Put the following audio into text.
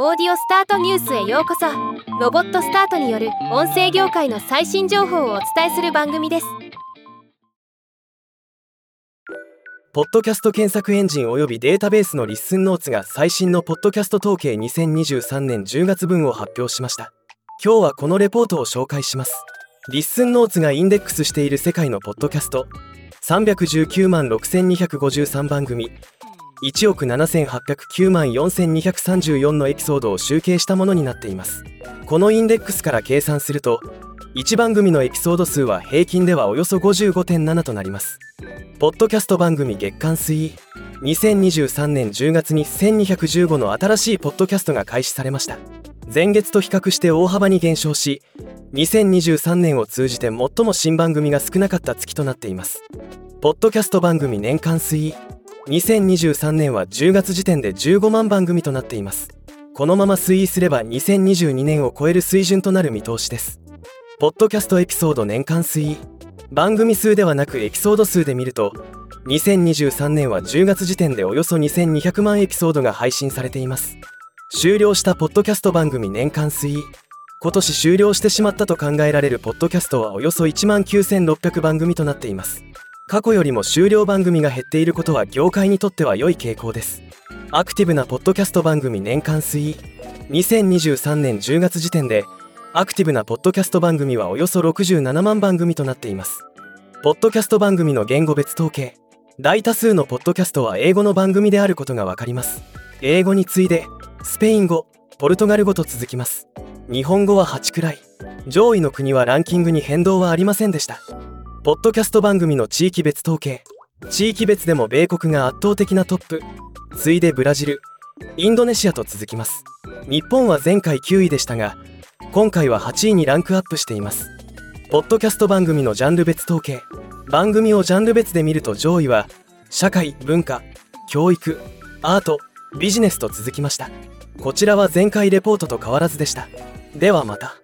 Audiostart News へようこそ。ロボットスタートによる音声業界の最新情報をお伝えする番組です。ポッドキャスト検索エンジン及びデータベースの Listen Notes が最新のポッドキャスト統計2023年10月分を発表しました。今日はこのレポートを紹介します。 Listen Notes がインデックスしている世界のポッドキャスト。319万6253番組。1億7809万4234のエピソードを集計したものになっています。このインデックスから計算すると1番組のエピソード数は平均ではおよそ55.7となります。ポッドキャスト番組月間推移2023年10月に1215の新しいポッドキャストが開始されました。前月と比較して大幅に減少し2023年を通じて最も新番組が少なかった月となっています。ポッドキャスト番組年間推移2023年は10月時点で15万番組となっています。このまま推移すれば2022年を超える水準となる見通しです。ポッドキャストエピソード年間推移。番組数ではなくエピソード数で見ると2023年は10月時点でおよそ2200万エピソードが配信されています。終了したポッドキャスト番組年間推移。今年終了してしまったと考えられるポッドキャストはおよそ1万9600番組となっています。過去よりも終了番組が減っていることは業界にとっては良い傾向です。アクティブなポッドキャスト番組年間推移。2023年10月時点でアクティブなポッドキャスト番組はおよそ67万番組となっています。ポッドキャスト番組の言語別統計。大多数のポッドキャストは英語の番組であることがわかります。英語に次いでスペイン語ポルトガル語と続きます。日本語は8くらい。上位の国はランキングに変動はありませんでした。ポッドキャスト番組の地域別統計。地域別でも米国が圧倒的なトップ。次いでブラジル。インドネシアと続きます。日本は前回9位でしたが今回は8位にランクアップしています。ポッドキャスト番組のジャンル別統計。番組をジャンル別で見ると上位は社会文化教育アートビジネスと続きました。こちらは前回レポートと変わらずでした。ではまた。